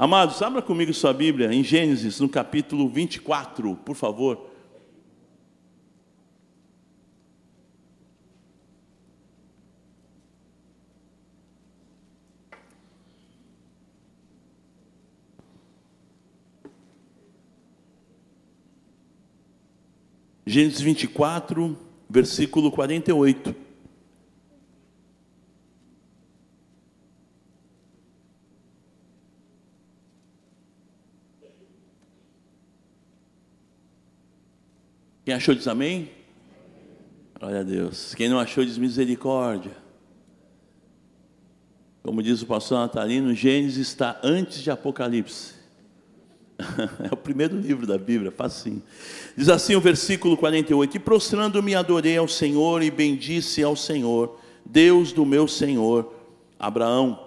Amados, abra comigo sua Bíblia em Gênesis, no capítulo 24, por favor. Gênesis 24, versículo 48. Quem achou diz amém? Glória a Deus. Quem não achou diz misericórdia. Como diz o pastor Natalino, Gênesis está antes de Apocalipse. É o primeiro livro da Bíblia, facinho. Diz assim o versículo 48: E prostrando-me adorei ao Senhor e bendisse ao Senhor, Deus do meu Senhor, Abraão,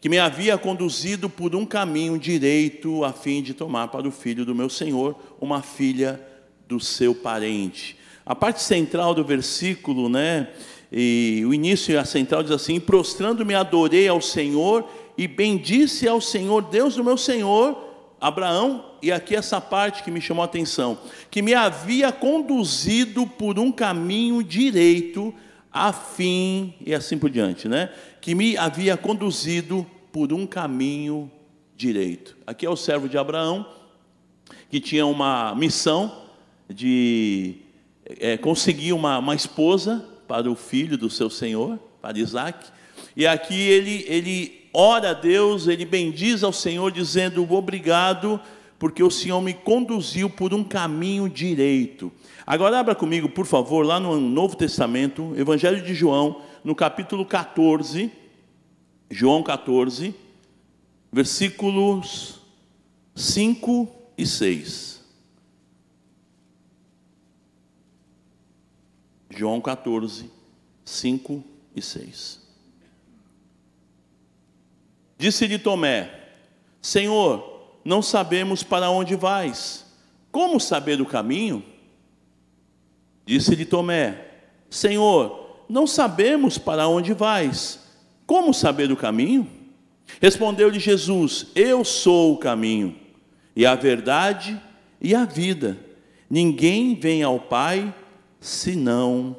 que me havia conduzido por um caminho direito a fim de tomar para o filho do meu Senhor uma filha do seu parente. A parte central do versículo, né? E o início e a central diz assim: Prostrando-me, adorei ao Senhor e bendisse ao Senhor, Deus do meu Senhor, Abraão, e aqui essa parte que me chamou a atenção, que me havia conduzido por um caminho direito, a fim, e assim por diante, né? Que me havia conduzido por um caminho direito. Aqui é o servo de Abraão, que tinha uma missão, de é, conseguir uma, uma esposa para o filho do seu senhor, para Isaac. E aqui ele, ele ora a Deus, ele bendiz ao Senhor, dizendo: Obrigado, porque o Senhor me conduziu por um caminho direito. Agora abra comigo, por favor, lá no Novo Testamento, Evangelho de João, no capítulo 14, João 14, versículos 5 e 6. João 14, 5 e 6. Disse-lhe Tomé: Senhor, não sabemos para onde vais. Como saber o caminho? Disse-lhe Tomé: Senhor, não sabemos para onde vais. Como saber o caminho? Respondeu-lhe Jesus: Eu sou o caminho, e a verdade e a vida. Ninguém vem ao Pai senão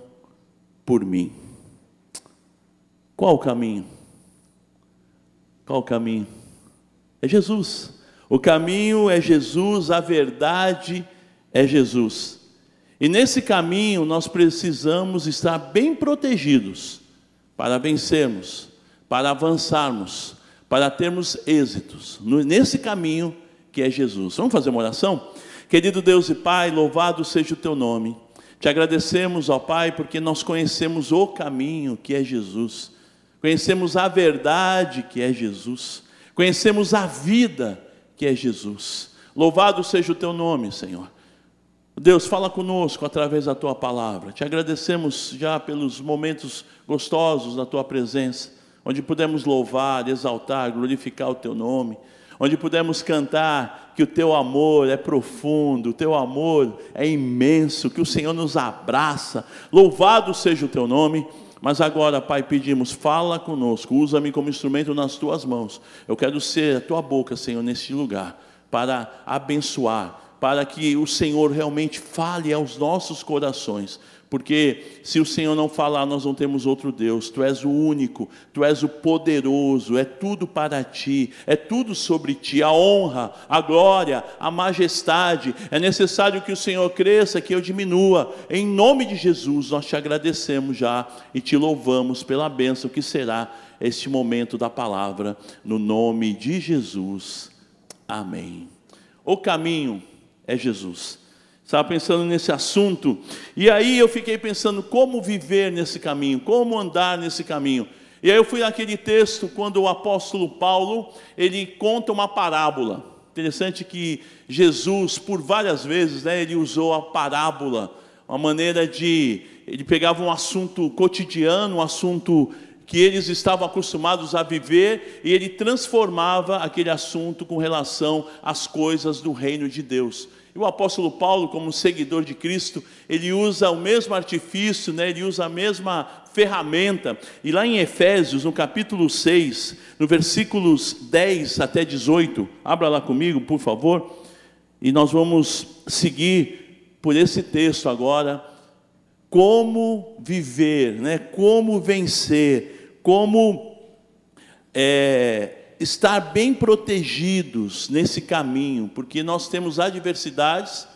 por mim. Qual o caminho? Qual o caminho? É Jesus. O caminho é Jesus, a verdade é Jesus. E nesse caminho nós precisamos estar bem protegidos para vencermos, para avançarmos, para termos êxitos nesse caminho que é Jesus. Vamos fazer uma oração? Querido Deus e Pai, louvado seja o teu nome. Te agradecemos, ó Pai, porque nós conhecemos o caminho que é Jesus, conhecemos a verdade que é Jesus, conhecemos a vida que é Jesus. Louvado seja o teu nome, Senhor. Deus, fala conosco através da tua palavra. Te agradecemos já pelos momentos gostosos da tua presença, onde pudemos louvar, exaltar, glorificar o teu nome onde pudemos cantar que o teu amor é profundo, o teu amor é imenso, que o Senhor nos abraça. Louvado seja o teu nome. Mas agora, Pai, pedimos, fala conosco, usa-me como instrumento nas tuas mãos. Eu quero ser a tua boca, Senhor, neste lugar, para abençoar, para que o Senhor realmente fale aos nossos corações porque se o Senhor não falar, nós não temos outro Deus. Tu és o único, tu és o poderoso, é tudo para ti, é tudo sobre ti, a honra, a glória, a majestade. É necessário que o Senhor cresça, que eu diminua. Em nome de Jesus, nós te agradecemos já e te louvamos pela bênção que será este momento da palavra, no nome de Jesus. Amém. O caminho é Jesus. Estava pensando nesse assunto, e aí eu fiquei pensando como viver nesse caminho, como andar nesse caminho. E aí eu fui naquele texto quando o apóstolo Paulo, ele conta uma parábola. Interessante que Jesus, por várias vezes, né, ele usou a parábola, uma maneira de ele pegava um assunto cotidiano, um assunto que eles estavam acostumados a viver e ele transformava aquele assunto com relação às coisas do reino de Deus. E o apóstolo Paulo, como seguidor de Cristo, ele usa o mesmo artifício, né? ele usa a mesma ferramenta. E lá em Efésios, no capítulo 6, no versículos 10 até 18, abra lá comigo, por favor, e nós vamos seguir por esse texto agora, como viver, né? como vencer, como é, estar bem protegidos nesse caminho, porque nós temos adversidades.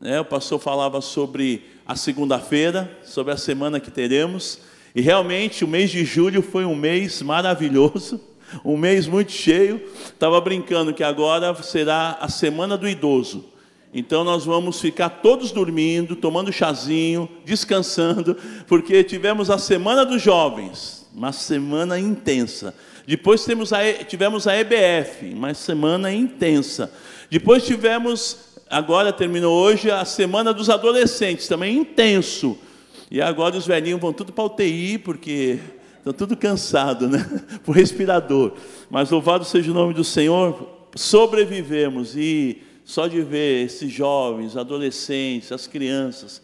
Né? O pastor falava sobre a segunda-feira, sobre a semana que teremos, e realmente o mês de julho foi um mês maravilhoso, um mês muito cheio. Estava brincando que agora será a semana do idoso. Então nós vamos ficar todos dormindo, tomando chazinho, descansando, porque tivemos a semana dos jovens uma semana intensa. Depois temos a, tivemos a EBF, uma semana intensa. Depois tivemos, agora terminou hoje, a semana dos adolescentes, também intenso. E agora os velhinhos vão tudo para UTI, porque estão tudo cansados, né? Por respirador. Mas louvado seja o nome do Senhor, sobrevivemos e só de ver esses jovens, adolescentes, as crianças,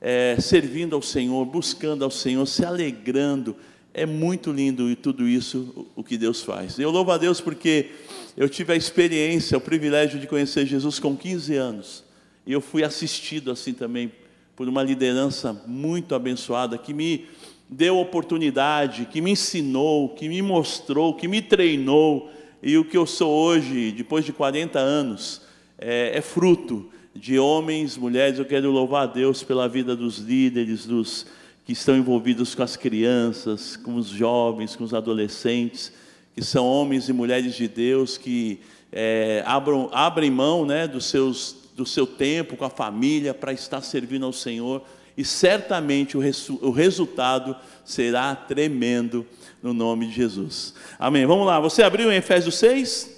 é, servindo ao Senhor, buscando ao Senhor, se alegrando, é muito lindo tudo isso o que Deus faz. Eu louvo a Deus porque eu tive a experiência, o privilégio de conhecer Jesus com 15 anos. E eu fui assistido assim também por uma liderança muito abençoada que me deu oportunidade, que me ensinou, que me mostrou, que me treinou. E o que eu sou hoje, depois de 40 anos, é, é fruto de homens, mulheres. Eu quero louvar a Deus pela vida dos líderes, dos que estão envolvidos com as crianças, com os jovens, com os adolescentes, que são homens e mulheres de Deus que é, abram, abrem mão né, dos seus, do seu tempo com a família para estar servindo ao Senhor e certamente o, resu, o resultado será tremendo no nome de Jesus. Amém. Vamos lá, você abriu em Efésios 6,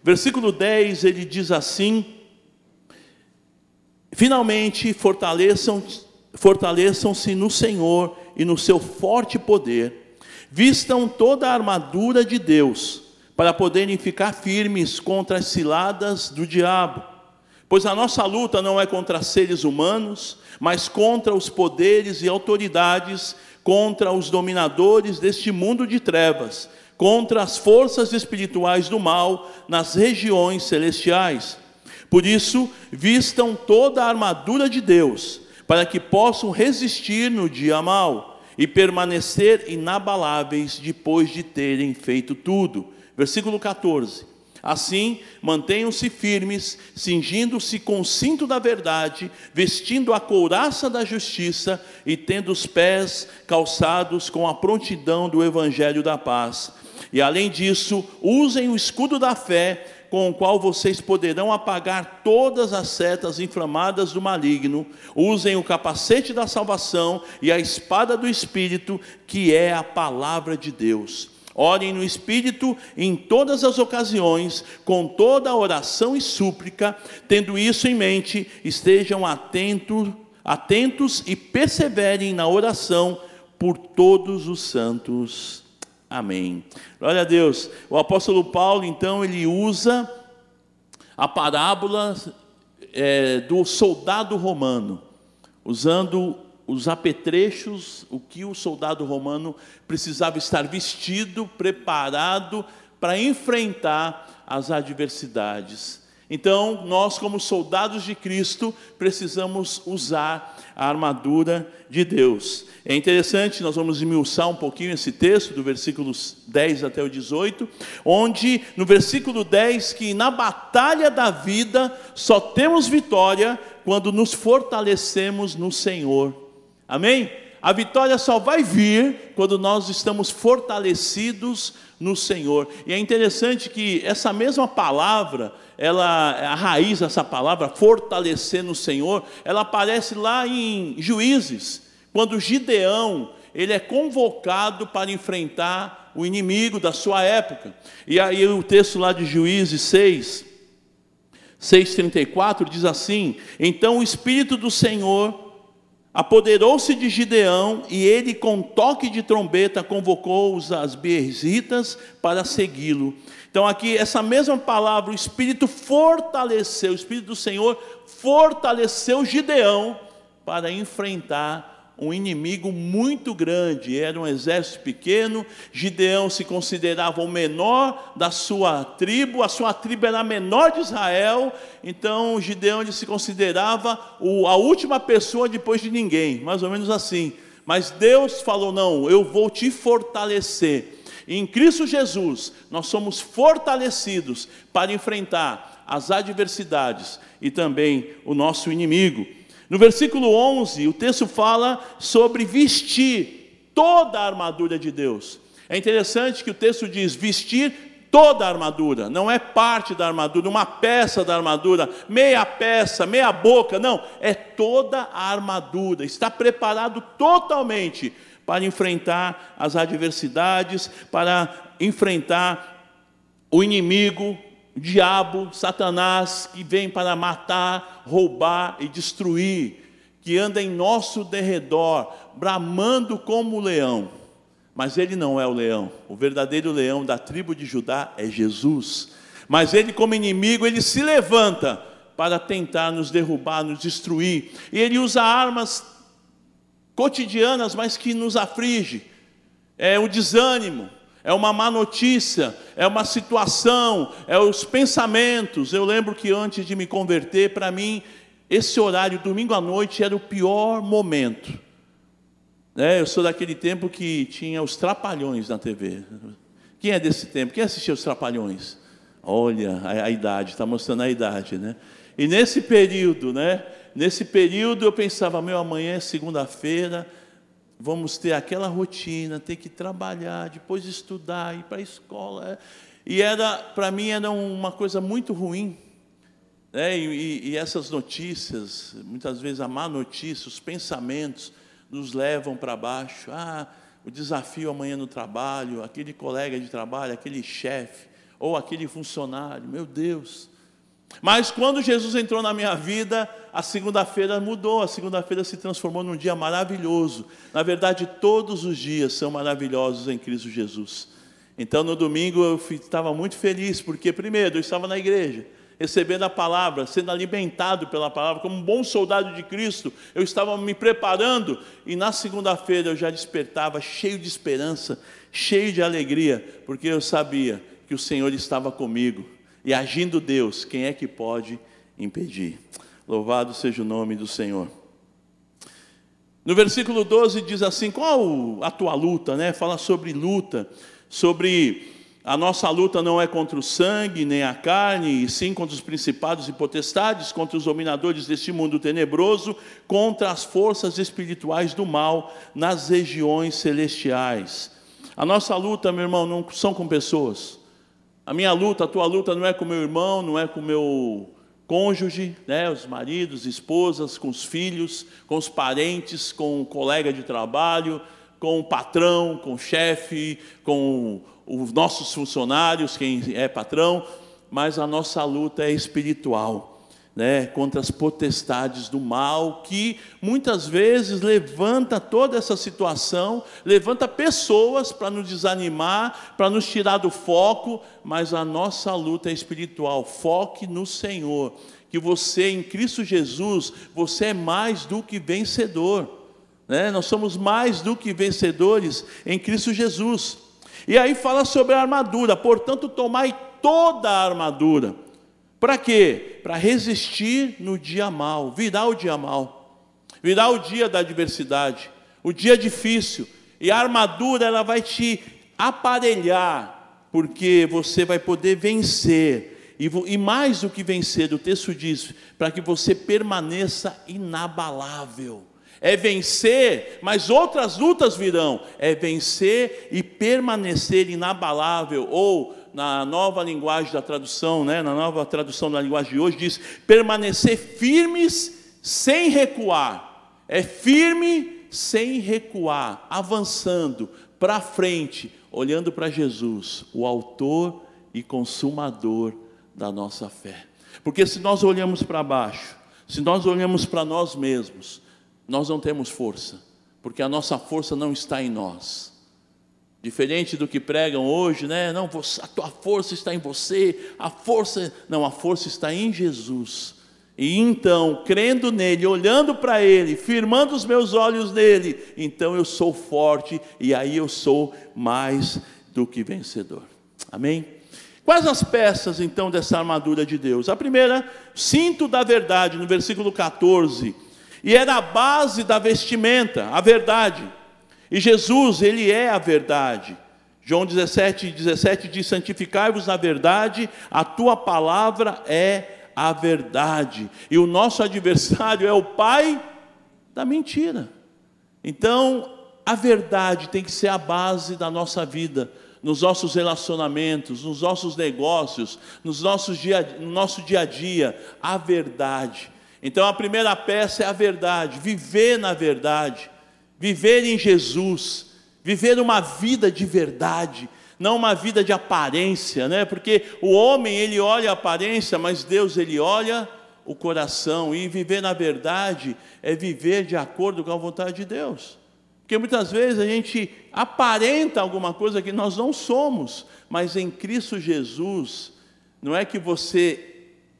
versículo 10, ele diz assim: Finalmente fortaleçam fortaleçam-se no Senhor e no seu forte poder. Vistam toda a armadura de Deus, para poderem ficar firmes contra as ciladas do diabo. Pois a nossa luta não é contra seres humanos, mas contra os poderes e autoridades, contra os dominadores deste mundo de trevas, contra as forças espirituais do mal nas regiões celestiais. Por isso, vistam toda a armadura de Deus para que possam resistir no dia mau e permanecer inabaláveis depois de terem feito tudo. Versículo 14. Assim, mantenham-se firmes, cingindo-se com o cinto da verdade, vestindo a couraça da justiça e tendo os pés calçados com a prontidão do evangelho da paz. E além disso, usem o escudo da fé com o qual vocês poderão apagar todas as setas inflamadas do maligno. Usem o capacete da salvação e a espada do Espírito, que é a palavra de Deus. Orem no Espírito em todas as ocasiões, com toda a oração e súplica, tendo isso em mente, estejam atentos, atentos e perseverem na oração por todos os santos. Amém. Glória a Deus. O apóstolo Paulo, então, ele usa a parábola é, do soldado romano, usando os apetrechos, o que o soldado romano precisava estar vestido, preparado para enfrentar as adversidades. Então, nós, como soldados de Cristo, precisamos usar a armadura de Deus. É interessante, nós vamos esmiuçar um pouquinho esse texto, do versículo 10 até o 18, onde no versículo 10 que na batalha da vida só temos vitória quando nos fortalecemos no Senhor. Amém? A vitória só vai vir quando nós estamos fortalecidos no Senhor. E é interessante que essa mesma palavra, ela, a raiz dessa palavra, fortalecer no Senhor, ela aparece lá em Juízes, quando Gideão, ele é convocado para enfrentar o inimigo da sua época. E aí o texto lá de Juízes 6, 6,34 diz assim: Então o Espírito do Senhor apoderou-se de Gideão e ele, com toque de trombeta, convocou os asbierzitas para segui-lo. Então, aqui, essa mesma palavra, o Espírito fortaleceu, o Espírito do Senhor fortaleceu Gideão para enfrentar um inimigo muito grande, era um exército pequeno. Gideão se considerava o menor da sua tribo, a sua tribo era a menor de Israel, então Gideão se considerava a última pessoa depois de ninguém, mais ou menos assim. Mas Deus falou: Não, eu vou te fortalecer. Em Cristo Jesus, nós somos fortalecidos para enfrentar as adversidades e também o nosso inimigo. No versículo 11, o texto fala sobre vestir toda a armadura de Deus. É interessante que o texto diz vestir toda a armadura, não é parte da armadura, uma peça da armadura, meia peça, meia boca, não, é toda a armadura. Está preparado totalmente para enfrentar as adversidades, para enfrentar o inimigo, diabo, Satanás, que vem para matar, roubar e destruir, que anda em nosso derredor, bramando como o leão. Mas ele não é o leão. O verdadeiro leão da tribo de Judá é Jesus. Mas ele, como inimigo, ele se levanta para tentar nos derrubar, nos destruir. E ele usa armas cotidianas, mas que nos aflige. É o desânimo, é uma má notícia, é uma situação, é os pensamentos. Eu lembro que antes de me converter, para mim, esse horário, domingo à noite, era o pior momento. É, eu sou daquele tempo que tinha os trapalhões na TV. Quem é desse tempo? Quem assistia os trapalhões? Olha a, a idade, está mostrando a idade, né? E nesse período, né? Nesse período eu pensava, meu, amanhã é segunda-feira, vamos ter aquela rotina, ter que trabalhar, depois estudar, ir para a escola. É. E era, para mim, era uma coisa muito ruim. Né? E, e, essas notícias, muitas vezes a má notícia, os pensamentos, nos levam para baixo. Ah, o desafio amanhã no trabalho, aquele colega de trabalho, aquele chefe, ou aquele funcionário, meu Deus. Mas quando Jesus entrou na minha vida, a segunda-feira mudou, a segunda-feira se transformou num dia maravilhoso. Na verdade, todos os dias são maravilhosos em Cristo Jesus. Então, no domingo eu estava muito feliz, porque, primeiro, eu estava na igreja, recebendo a palavra, sendo alimentado pela palavra, como um bom soldado de Cristo, eu estava me preparando, e na segunda-feira eu já despertava cheio de esperança, cheio de alegria, porque eu sabia que o Senhor estava comigo e agindo Deus, quem é que pode impedir? Louvado seja o nome do Senhor. No versículo 12 diz assim: qual a tua luta, né? Fala sobre luta, sobre a nossa luta não é contra o sangue nem a carne, e sim contra os principados e potestades, contra os dominadores deste mundo tenebroso, contra as forças espirituais do mal nas regiões celestiais. A nossa luta, meu irmão, não são com pessoas. A minha luta, a tua luta não é com meu irmão, não é com meu cônjuge, né, os maridos, esposas, com os filhos, com os parentes, com o colega de trabalho, com o patrão, com o chefe, com os nossos funcionários, quem é patrão, mas a nossa luta é espiritual né, contra as potestades do mal, que muitas vezes levanta toda essa situação, levanta pessoas para nos desanimar, para nos tirar do foco, mas a nossa luta é espiritual. Foque no Senhor, que você em Cristo Jesus, você é mais do que vencedor. Né? Nós somos mais do que vencedores em Cristo Jesus. E aí fala sobre a armadura, portanto, tomai toda a armadura para quê? Para resistir no dia mal, virar o dia mal, virar o dia da adversidade, o dia difícil. E a armadura ela vai te aparelhar, porque você vai poder vencer. E, e mais do que vencer, o texto diz, para que você permaneça inabalável. É vencer, mas outras lutas virão. É vencer e permanecer inabalável, ou na nova linguagem da tradução, né, na nova tradução da linguagem de hoje, diz: permanecer firmes sem recuar. É firme sem recuar, avançando para frente, olhando para Jesus, o Autor e Consumador da nossa fé. Porque se nós olhamos para baixo, se nós olhamos para nós mesmos, nós não temos força, porque a nossa força não está em nós. Diferente do que pregam hoje, né? Não, a tua força está em você, a força, não, a força está em Jesus. E então, crendo nele, olhando para ele, firmando os meus olhos nele, então eu sou forte e aí eu sou mais do que vencedor. Amém? Quais as peças então dessa armadura de Deus? A primeira, cinto da verdade, no versículo 14. E era a base da vestimenta, a verdade. E Jesus, ele é a verdade. João 17, 17 diz: Santificai-vos na verdade, a tua palavra é a verdade. E o nosso adversário é o pai da mentira. Então, a verdade tem que ser a base da nossa vida, nos nossos relacionamentos, nos nossos negócios, nos nossos dia, no nosso dia a dia, a verdade. Então, a primeira peça é a verdade, viver na verdade, viver em Jesus, viver uma vida de verdade, não uma vida de aparência, né? Porque o homem ele olha a aparência, mas Deus ele olha o coração e viver na verdade é viver de acordo com a vontade de Deus. Porque muitas vezes a gente aparenta alguma coisa que nós não somos, mas em Cristo Jesus não é que você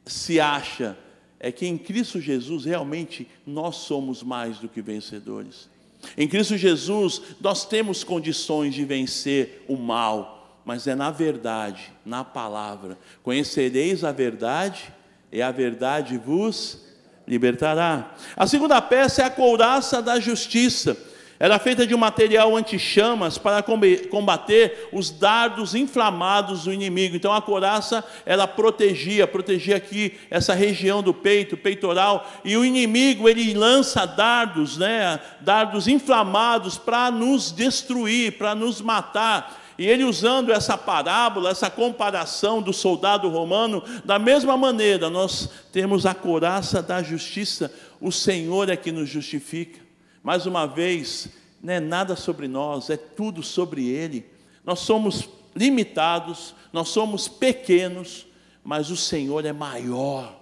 se acha, é que em Cristo Jesus realmente nós somos mais do que vencedores. Em Cristo Jesus, nós temos condições de vencer o mal, mas é na verdade, na palavra. Conhecereis a verdade, e a verdade vos libertará. A segunda peça é a couraça da justiça. Era feita de um material anti-chamas para combater os dardos inflamados do inimigo. Então a couraça ela protegia, protegia aqui essa região do peito, peitoral, e o inimigo ele lança dardos, né, dardos inflamados para nos destruir, para nos matar. E ele usando essa parábola, essa comparação do soldado romano, da mesma maneira, nós temos a couraça da justiça, o Senhor é que nos justifica. Mais uma vez, não é nada sobre nós, é tudo sobre Ele. Nós somos limitados, nós somos pequenos, mas o Senhor é maior,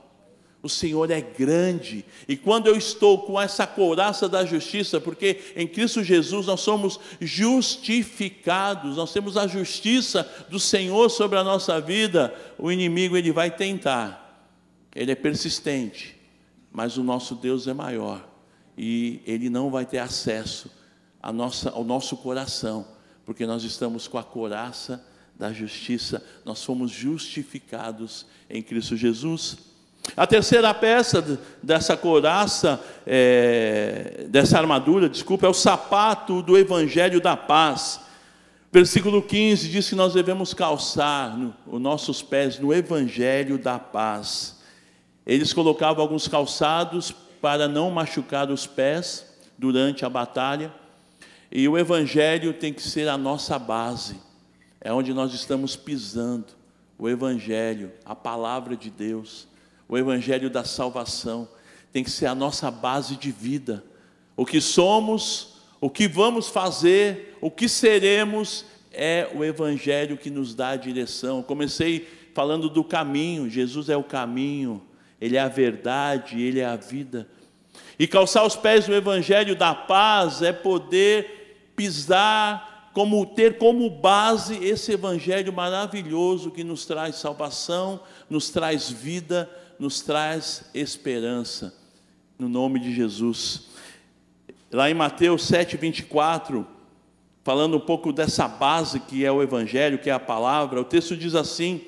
o Senhor é grande. E quando eu estou com essa couraça da justiça, porque em Cristo Jesus nós somos justificados, nós temos a justiça do Senhor sobre a nossa vida, o inimigo ele vai tentar, ele é persistente, mas o nosso Deus é maior e ele não vai ter acesso nossa, ao nosso coração, porque nós estamos com a coraça da justiça, nós fomos justificados em Cristo Jesus. A terceira peça dessa coraça, é, dessa armadura, desculpa, é o sapato do Evangelho da Paz. Versículo 15 diz que nós devemos calçar no, os nossos pés no Evangelho da Paz. Eles colocavam alguns calçados para não machucar os pés durante a batalha. E o Evangelho tem que ser a nossa base, é onde nós estamos pisando. O Evangelho, a palavra de Deus, o Evangelho da salvação, tem que ser a nossa base de vida. O que somos, o que vamos fazer, o que seremos, é o Evangelho que nos dá a direção. Comecei falando do caminho, Jesus é o caminho, Ele é a verdade, Ele é a vida. E calçar os pés no evangelho da paz é poder pisar, como ter como base esse evangelho maravilhoso que nos traz salvação, nos traz vida, nos traz esperança. No nome de Jesus. Lá em Mateus 7, 24, falando um pouco dessa base que é o Evangelho, que é a palavra, o texto diz assim: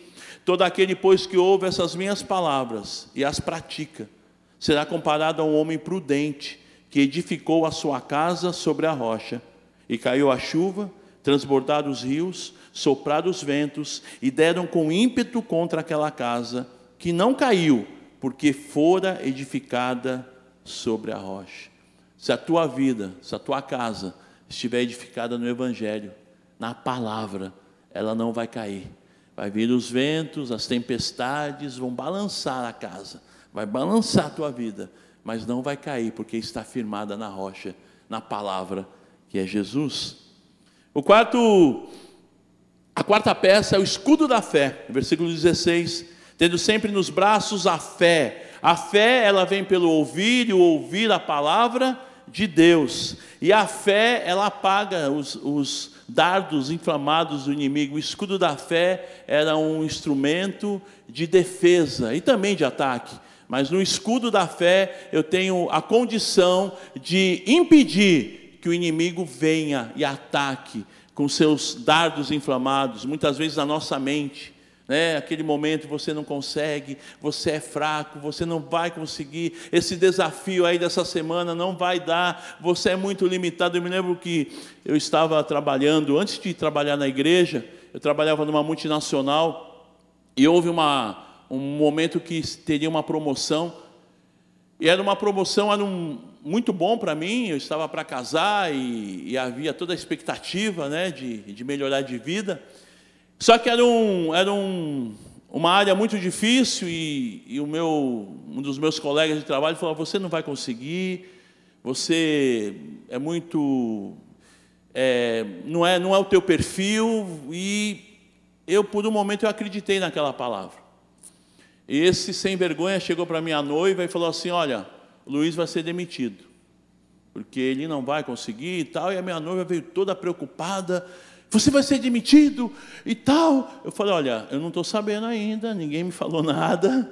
Todo aquele, pois, que ouve essas minhas palavras e as pratica, será comparado a um homem prudente que edificou a sua casa sobre a rocha. E caiu a chuva, transbordaram os rios, sopraram os ventos e deram com ímpeto contra aquela casa, que não caiu, porque fora edificada sobre a rocha. Se a tua vida, se a tua casa estiver edificada no Evangelho, na palavra, ela não vai cair. Vai vir os ventos, as tempestades vão balançar a casa, vai balançar a tua vida, mas não vai cair, porque está firmada na rocha, na palavra que é Jesus. O quarto, a quarta peça é o escudo da fé, versículo 16, tendo sempre nos braços a fé. A fé, ela vem pelo ouvir e ouvir a palavra de Deus. E a fé, ela apaga os, os dardos inflamados do inimigo. O escudo da fé era um instrumento de defesa e também de ataque. Mas no escudo da fé eu tenho a condição de impedir que o inimigo venha e ataque com seus dardos inflamados, muitas vezes na nossa mente. Né? Aquele momento você não consegue, você é fraco, você não vai conseguir. Esse desafio aí dessa semana não vai dar, você é muito limitado. Eu me lembro que eu estava trabalhando, antes de trabalhar na igreja, eu trabalhava numa multinacional e houve uma um momento que teria uma promoção. E era uma promoção, era um, muito bom para mim, eu estava para casar e, e, havia toda a expectativa né, de, de melhorar de vida. Só que era, um, era um, uma área muito difícil e, e, o meu, um dos meus colegas de trabalho falou: Você não vai conseguir, você é muito. É, não, é, não é o teu perfil. E eu, por um momento, eu acreditei naquela palavra. E esse sem vergonha chegou para minha noiva e falou assim: Olha, Luiz vai ser demitido, porque ele não vai conseguir e tal. E a minha noiva veio toda preocupada: Você vai ser demitido e tal. Eu falei: Olha, eu não estou sabendo ainda, ninguém me falou nada.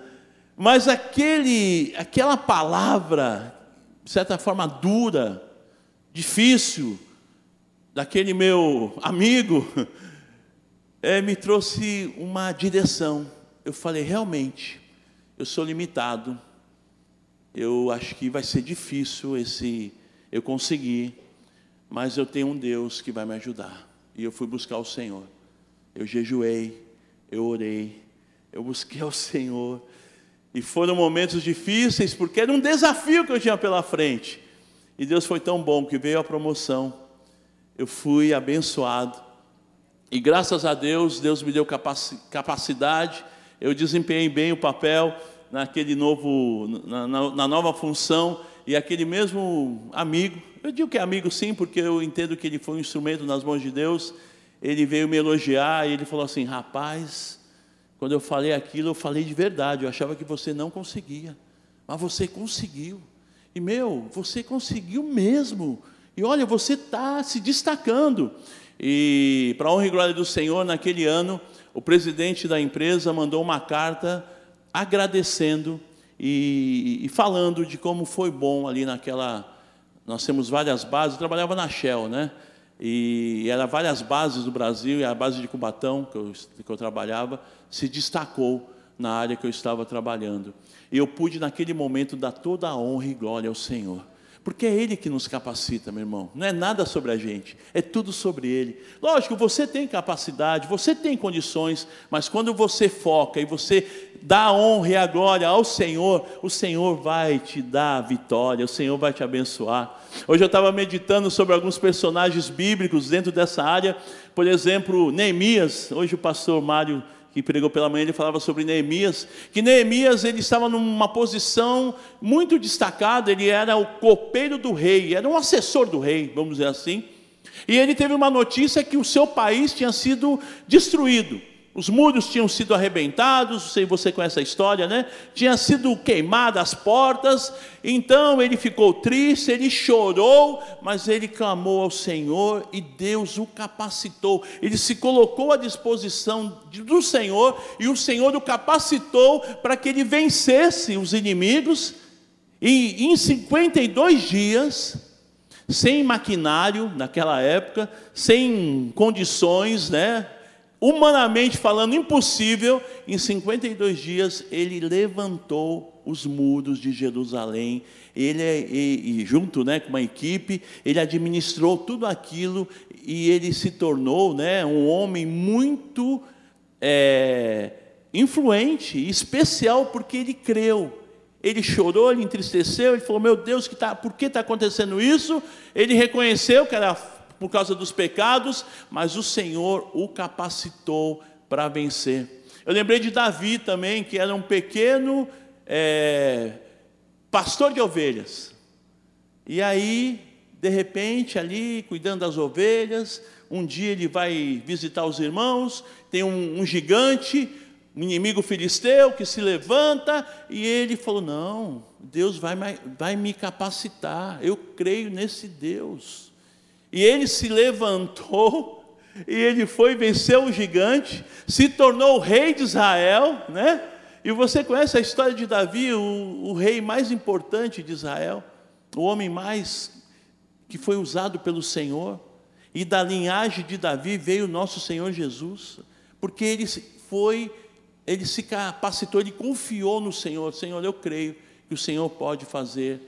Mas aquele, aquela palavra, de certa forma dura, difícil, daquele meu amigo, é, me trouxe uma direção eu falei, realmente, eu sou limitado. Eu acho que vai ser difícil esse eu conseguir, mas eu tenho um Deus que vai me ajudar. E eu fui buscar o Senhor. Eu jejuei, eu orei, eu busquei ao Senhor. E foram momentos difíceis, porque era um desafio que eu tinha pela frente. E Deus foi tão bom que veio a promoção. Eu fui abençoado. E graças a Deus, Deus me deu capacidade eu desempenhei bem o papel naquele novo, na, na, na, nova função, e aquele mesmo amigo, eu digo que é amigo sim, porque eu entendo que ele foi um instrumento nas mãos de Deus, ele veio me elogiar e ele falou assim: rapaz, quando eu falei aquilo, eu falei de verdade, eu achava que você não conseguia, mas você conseguiu, e meu, você conseguiu mesmo, e olha, você está se destacando, e para honra e glória do Senhor, naquele ano, o presidente da empresa mandou uma carta agradecendo e, e, falando de como foi bom ali naquela. Nós temos várias bases, eu trabalhava na Shell, né? E era várias bases do Brasil, e a base de Cubatão, que eu, que eu trabalhava, se destacou na área que eu estava trabalhando. E eu pude, naquele momento, dar toda a honra e glória ao Senhor. Porque é Ele que nos capacita, meu irmão. Não é nada sobre a gente, é tudo sobre Ele. Lógico, você tem capacidade, você tem condições, mas quando você foca e você dá a honra e a glória ao Senhor, o Senhor vai te dar a vitória, o Senhor vai te abençoar. Hoje eu estava meditando sobre alguns personagens bíblicos dentro dessa área, por exemplo, Neemias. Hoje o pastor Mário que pregou pela manhã, ele falava sobre Neemias, que Neemias ele estava numa posição muito destacada, ele era o copeiro do rei, era um assessor do rei, vamos dizer assim. E ele teve uma notícia que o seu país tinha sido destruído. Os muros tinham sido arrebentados, sei você conhece a história, né? Tinha sido queimadas as portas. Então ele ficou triste, ele chorou, mas ele clamou ao Senhor e Deus o capacitou. Ele se colocou à disposição do Senhor e o Senhor o capacitou para que ele vencesse os inimigos. E em 52 dias, sem maquinário naquela época, sem condições, né? Humanamente falando impossível, em 52 dias ele levantou os muros de Jerusalém. Ele e, e, junto, né, com uma equipe, ele administrou tudo aquilo e ele se tornou, né, um homem muito é, influente, especial porque ele creu. Ele chorou, ele entristeceu, ele falou: Meu Deus, que tá, por que está acontecendo isso? Ele reconheceu que era por causa dos pecados, mas o Senhor o capacitou para vencer. Eu lembrei de Davi também, que era um pequeno é, pastor de ovelhas. E aí, de repente, ali, cuidando das ovelhas, um dia ele vai visitar os irmãos, tem um, um gigante, um inimigo filisteu que se levanta, e ele falou: Não, Deus vai, vai me capacitar, eu creio nesse Deus. E ele se levantou, e ele foi vencer o gigante, se tornou o rei de Israel, né? E você conhece a história de Davi, o, o rei mais importante de Israel, o homem mais que foi usado pelo Senhor. E da linhagem de Davi veio o nosso Senhor Jesus, porque ele foi ele se capacitou, ele confiou no Senhor. Senhor, eu creio que o Senhor pode fazer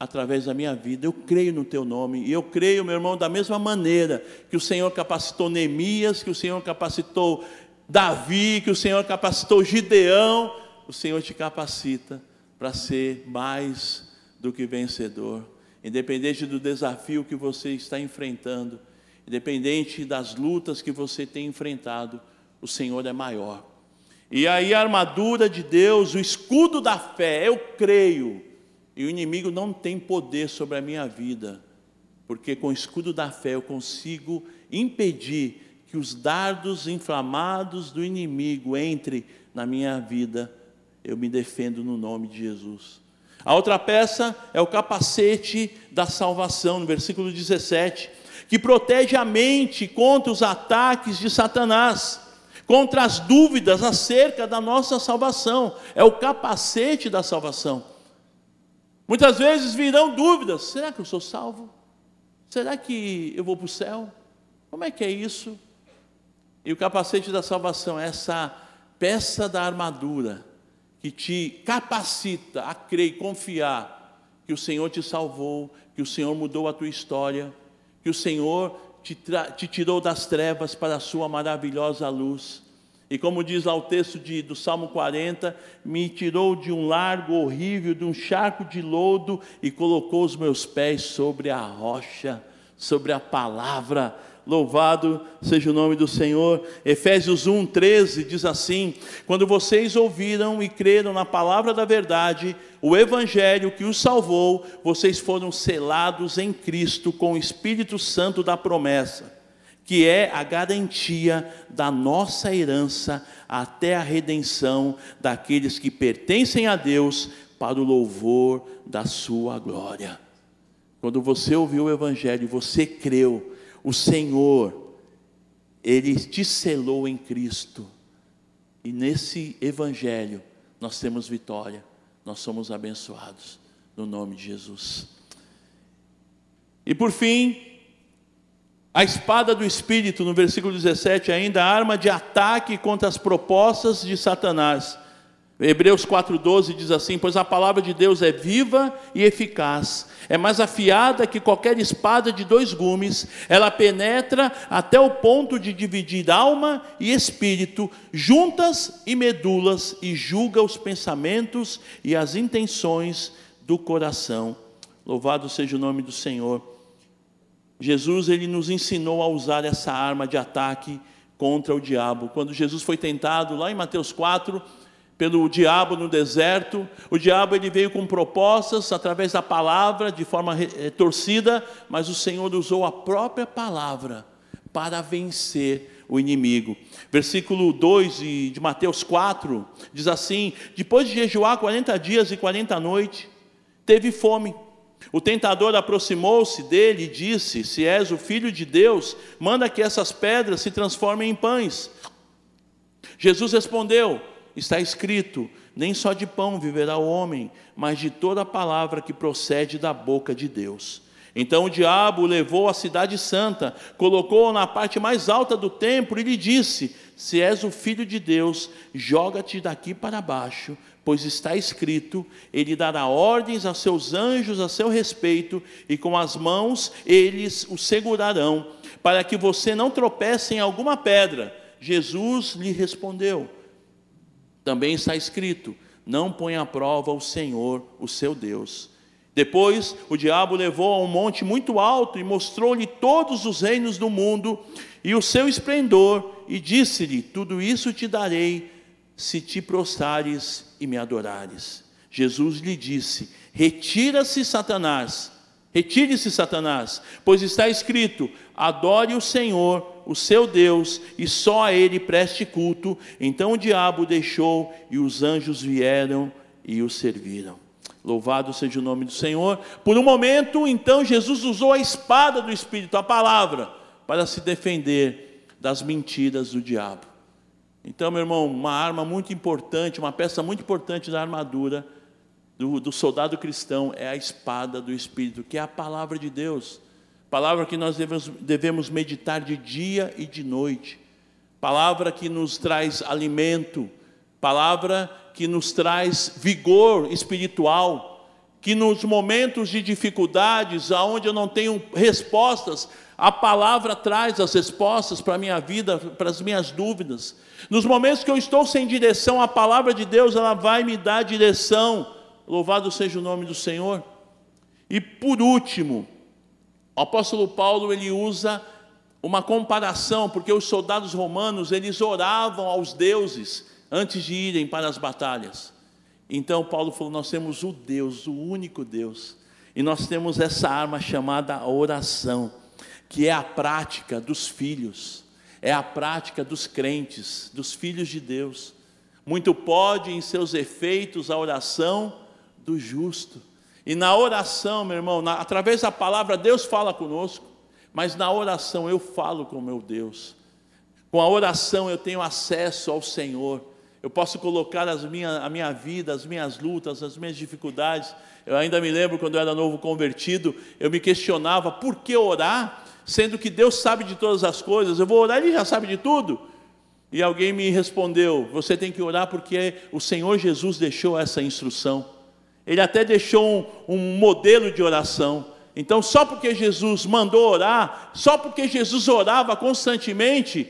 através da minha vida. Eu creio no teu nome. E eu creio, meu irmão, da mesma maneira que o Senhor capacitou Neemias, que o Senhor capacitou Davi, que o Senhor capacitou Gideão, o Senhor te capacita para ser mais do que vencedor. Independente do desafio que você está enfrentando, independente das lutas que você tem enfrentado, o Senhor é maior. E aí a armadura de Deus, o escudo da fé, eu creio, e o inimigo não tem poder sobre a minha vida, porque com o escudo da fé eu consigo impedir que os dardos inflamados do inimigo entrem na minha vida. Eu me defendo no nome de Jesus. A outra peça é o capacete da salvação, no versículo 17, que protege a mente contra os ataques de Satanás contra as dúvidas acerca da nossa salvação. É o capacete da salvação. Muitas vezes virão dúvidas: será que eu sou salvo? Será que eu vou para o céu? Como é que é isso? E o capacete da salvação é essa peça da armadura que te capacita a crer e confiar que o Senhor te salvou, que o Senhor mudou a tua história, que o Senhor te, te tirou das trevas para a sua maravilhosa luz. E como diz lá o texto de, do Salmo 40, me tirou de um largo horrível, de um charco de lodo e colocou os meus pés sobre a rocha, sobre a palavra. Louvado seja o nome do Senhor. Efésios 1, 13 diz assim: Quando vocês ouviram e creram na palavra da verdade, o evangelho que os salvou, vocês foram selados em Cristo com o Espírito Santo da promessa que é a garantia da nossa herança até a redenção daqueles que pertencem a Deus para o louvor da sua glória. Quando você ouviu o Evangelho, você creu, o Senhor, Ele te selou em Cristo, e nesse Evangelho nós temos vitória, nós somos abençoados, no nome de Jesus. E por fim, a espada do Espírito, no versículo 17, ainda arma de ataque contra as propostas de Satanás. Hebreus 4,12 diz assim: Pois a palavra de Deus é viva e eficaz, é mais afiada que qualquer espada de dois gumes, ela penetra até o ponto de dividir alma e espírito, juntas e medulas, e julga os pensamentos e as intenções do coração. Louvado seja o nome do Senhor. Jesus ele nos ensinou a usar essa arma de ataque contra o diabo. Quando Jesus foi tentado lá em Mateus 4 pelo diabo no deserto, o diabo ele veio com propostas através da palavra de forma eh, torcida, mas o Senhor usou a própria palavra para vencer o inimigo. Versículo 2 de Mateus 4 diz assim: Depois de jejuar 40 dias e 40 noites, teve fome. O tentador aproximou-se dele e disse: Se és o filho de Deus, manda que essas pedras se transformem em pães. Jesus respondeu: Está escrito: Nem só de pão viverá o homem, mas de toda a palavra que procede da boca de Deus. Então o diabo o levou à cidade santa, colocou-o na parte mais alta do templo e lhe disse: Se és o filho de Deus, joga-te daqui para baixo, pois está escrito: Ele dará ordens a seus anjos a seu respeito, e com as mãos eles o segurarão, para que você não tropece em alguma pedra. Jesus lhe respondeu: Também está escrito: Não ponha à prova o Senhor, o seu Deus. Depois o diabo levou a um monte muito alto e mostrou-lhe todos os reinos do mundo e o seu esplendor, e disse-lhe: Tudo isso te darei se te prostrares e me adorares. Jesus lhe disse: Retira-se, Satanás, retire-se, Satanás, pois está escrito: Adore o Senhor, o seu Deus, e só a ele preste culto. Então o diabo deixou e os anjos vieram e o serviram. Louvado seja o nome do Senhor. Por um momento, então, Jesus usou a espada do Espírito, a palavra, para se defender das mentiras do diabo. Então, meu irmão, uma arma muito importante, uma peça muito importante da armadura do, do soldado cristão é a espada do Espírito, que é a palavra de Deus. Palavra que nós devemos, devemos meditar de dia e de noite. Palavra que nos traz alimento, palavra que nos traz vigor espiritual, que nos momentos de dificuldades, aonde eu não tenho respostas, a palavra traz as respostas para a minha vida, para as minhas dúvidas. Nos momentos que eu estou sem direção, a palavra de Deus ela vai me dar direção. Louvado seja o nome do Senhor. E por último, o apóstolo Paulo ele usa uma comparação, porque os soldados romanos eles oravam aos deuses antes de irem para as batalhas. Então Paulo falou: Nós temos o Deus, o único Deus, e nós temos essa arma chamada oração, que é a prática dos filhos, é a prática dos crentes, dos filhos de Deus. Muito pode em seus efeitos a oração do justo. E na oração, meu irmão, na, através da palavra, Deus fala conosco, mas na oração eu falo com meu Deus. Com a oração eu tenho acesso ao Senhor. Eu posso colocar as minha, a minha vida, as minhas lutas, as minhas dificuldades. Eu ainda me lembro quando eu era novo convertido, eu me questionava por que orar, sendo que Deus sabe de todas as coisas. Eu vou orar, Ele já sabe de tudo. E alguém me respondeu: Você tem que orar porque o Senhor Jesus deixou essa instrução. Ele até deixou um, um modelo de oração. Então, só porque Jesus mandou orar, só porque Jesus orava constantemente,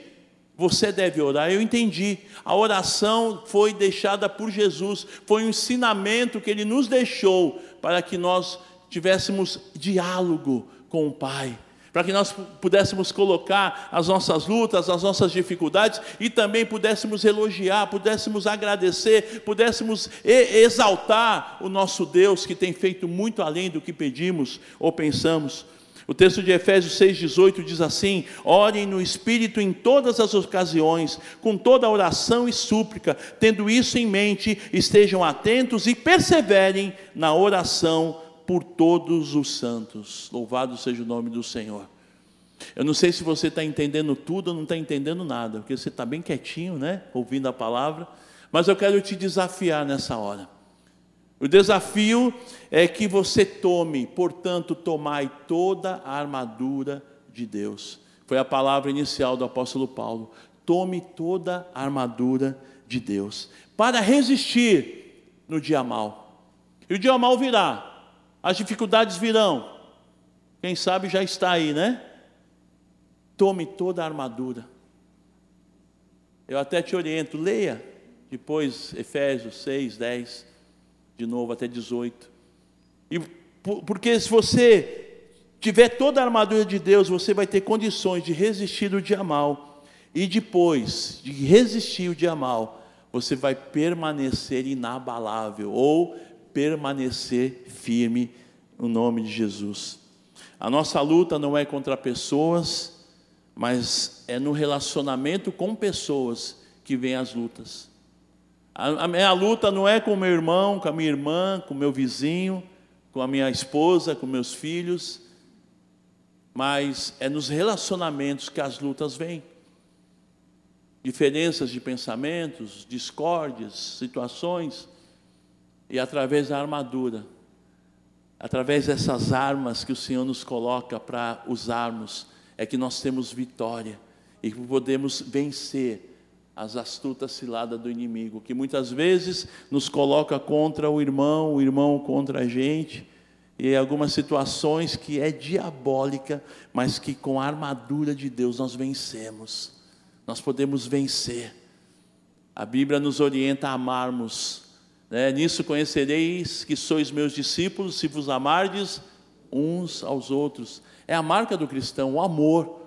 você deve orar. Eu entendi. A oração foi deixada por Jesus, foi um ensinamento que ele nos deixou para que nós tivéssemos diálogo com o Pai para que nós pudéssemos colocar as nossas lutas, as nossas dificuldades e também pudéssemos elogiar, pudéssemos agradecer, pudéssemos exaltar o nosso Deus que tem feito muito além do que pedimos ou pensamos. O texto de Efésios 6,18 diz assim: Orem no Espírito em todas as ocasiões, com toda oração e súplica, tendo isso em mente, estejam atentos e perseverem na oração por todos os santos. Louvado seja o nome do Senhor. Eu não sei se você está entendendo tudo ou não está entendendo nada, porque você está bem quietinho, né? Ouvindo a palavra, mas eu quero te desafiar nessa hora. O desafio é que você tome, portanto, tomai toda a armadura de Deus. Foi a palavra inicial do apóstolo Paulo. Tome toda a armadura de Deus para resistir no dia mal. E o dia mal virá. As dificuldades virão. Quem sabe já está aí, né? Tome toda a armadura. Eu até te oriento, leia depois Efésios 6, 10 de novo até 18. E porque se você tiver toda a armadura de Deus, você vai ter condições de resistir o dia mal. E depois de resistir o dia mal, você vai permanecer inabalável ou permanecer firme no nome de Jesus. A nossa luta não é contra pessoas, mas é no relacionamento com pessoas que vem as lutas. A, minha luta não é com meu irmão, com a minha irmã, com meu vizinho, com a minha esposa, com meus filhos, mas é nos relacionamentos que as lutas vêm. Diferenças de pensamentos, discórdias, situações, e através da armadura, através dessas armas que o Senhor nos coloca para usarmos, é que nós temos vitória e podemos vencer as astutas ciladas do inimigo, que muitas vezes nos coloca contra o irmão, o irmão contra a gente, e algumas situações que é diabólica, mas que com a armadura de Deus nós vencemos. Nós podemos vencer. A Bíblia nos orienta a amarmos. Né? Nisso conhecereis que sois meus discípulos, se vos amardes uns aos outros. É a marca do cristão, o amor.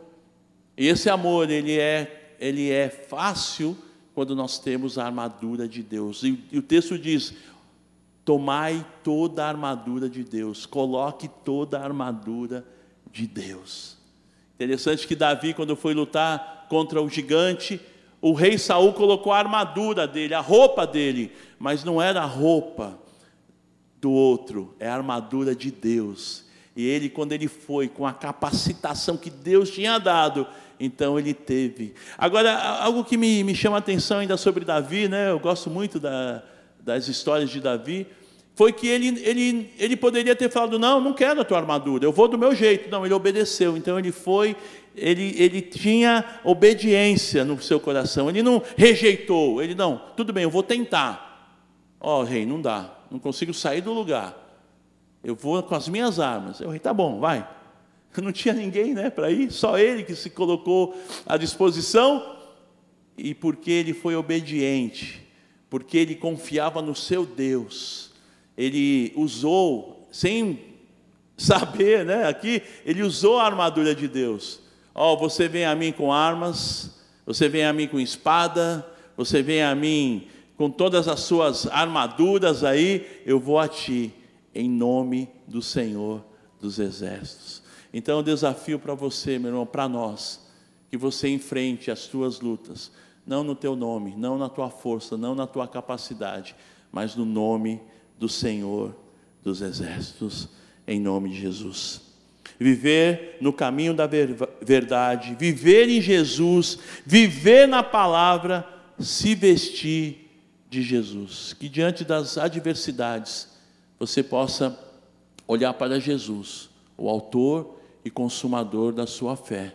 E esse amor, ele é ele é fácil quando nós temos a armadura de Deus. E, e o texto diz: tomai toda a armadura de Deus, coloque toda a armadura de Deus. Interessante que Davi, quando foi lutar contra o gigante, o rei Saul colocou a armadura dele, a roupa dele, mas não era a roupa do outro, é a armadura de Deus. E ele, quando ele foi com a capacitação que Deus tinha dado, então ele teve. Agora, algo que me, me chama a atenção ainda sobre Davi, né? eu gosto muito da, das histórias de Davi, foi que ele, ele, ele poderia ter falado: Não, não quero a tua armadura, eu vou do meu jeito. Não, ele obedeceu. Então ele foi, ele, ele tinha obediência no seu coração, ele não rejeitou, ele não, tudo bem, eu vou tentar. Ó, oh, rei, não dá, não consigo sair do lugar. Eu vou com as minhas armas. Eu, rei, tá bom, vai. Não tinha ninguém né, para ir, só ele que se colocou à disposição, e porque ele foi obediente, porque ele confiava no seu Deus, ele usou, sem saber, né, aqui, ele usou a armadura de Deus. Ó, oh, você vem a mim com armas, você vem a mim com espada, você vem a mim com todas as suas armaduras aí, eu vou a ti, em nome do Senhor dos Exércitos. Então, o desafio para você, meu irmão, para nós, que você enfrente as tuas lutas, não no teu nome, não na tua força, não na tua capacidade, mas no nome do Senhor dos Exércitos, em nome de Jesus. Viver no caminho da verdade, viver em Jesus, viver na palavra, se vestir de Jesus. Que diante das adversidades você possa olhar para Jesus, o Autor e Consumador da sua fé,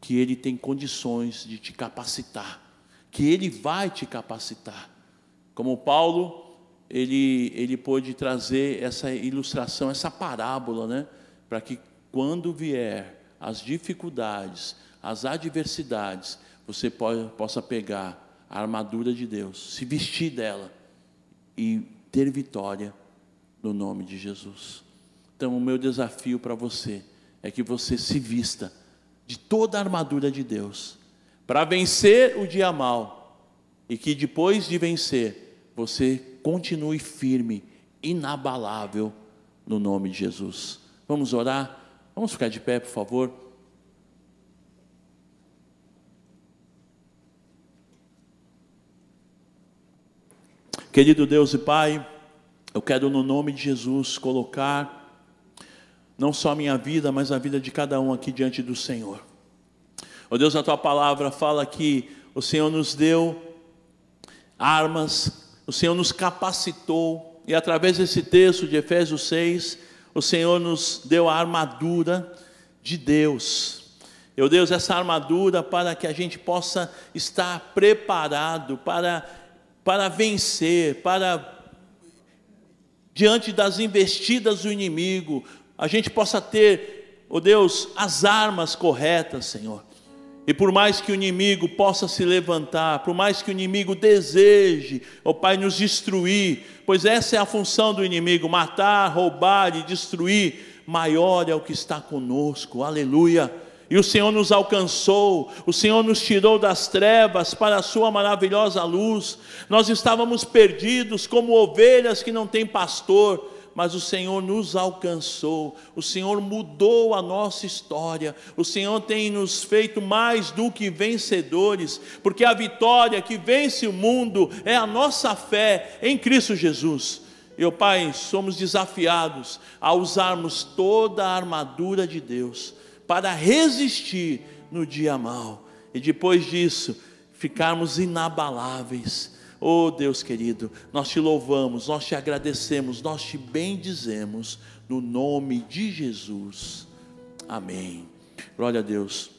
que Ele tem condições de te capacitar, que Ele vai te capacitar. Como Paulo, ele, ele pôde trazer essa ilustração, essa parábola, né? Para que quando vier as dificuldades, as adversidades, você possa pegar a armadura de Deus, se vestir dela e ter vitória no nome de Jesus. Então, o meu desafio para você é que você se vista de toda a armadura de Deus para vencer o dia mal e que depois de vencer, você continue firme, inabalável no nome de Jesus. Vamos orar? Vamos ficar de pé, por favor. Querido Deus e Pai, eu quero no nome de Jesus colocar não só a minha vida, mas a vida de cada um aqui diante do Senhor. Ó oh Deus, a tua palavra fala que o Senhor nos deu armas, o Senhor nos capacitou, e através desse texto de Efésios 6, o Senhor nos deu a armadura de Deus. Meu Deus, essa armadura para que a gente possa estar preparado para, para vencer, para diante das investidas do inimigo, a gente possa ter, oh Deus, as armas corretas, Senhor. E por mais que o inimigo possa se levantar, por mais que o inimigo deseje, ó oh Pai, nos destruir, pois essa é a função do inimigo: matar, roubar e destruir, maior é o que está conosco, aleluia. E o Senhor nos alcançou, o Senhor nos tirou das trevas para a Sua maravilhosa luz. Nós estávamos perdidos como ovelhas que não têm pastor, mas o Senhor nos alcançou, o Senhor mudou a nossa história, o Senhor tem nos feito mais do que vencedores, porque a vitória que vence o mundo é a nossa fé em Cristo Jesus. Eu, Pai, somos desafiados a usarmos toda a armadura de Deus para resistir no dia mal e depois disso ficarmos inabaláveis Oh Deus querido, nós te louvamos, nós te agradecemos, nós te bendizemos, no nome de Jesus. Amém. Glória a Deus.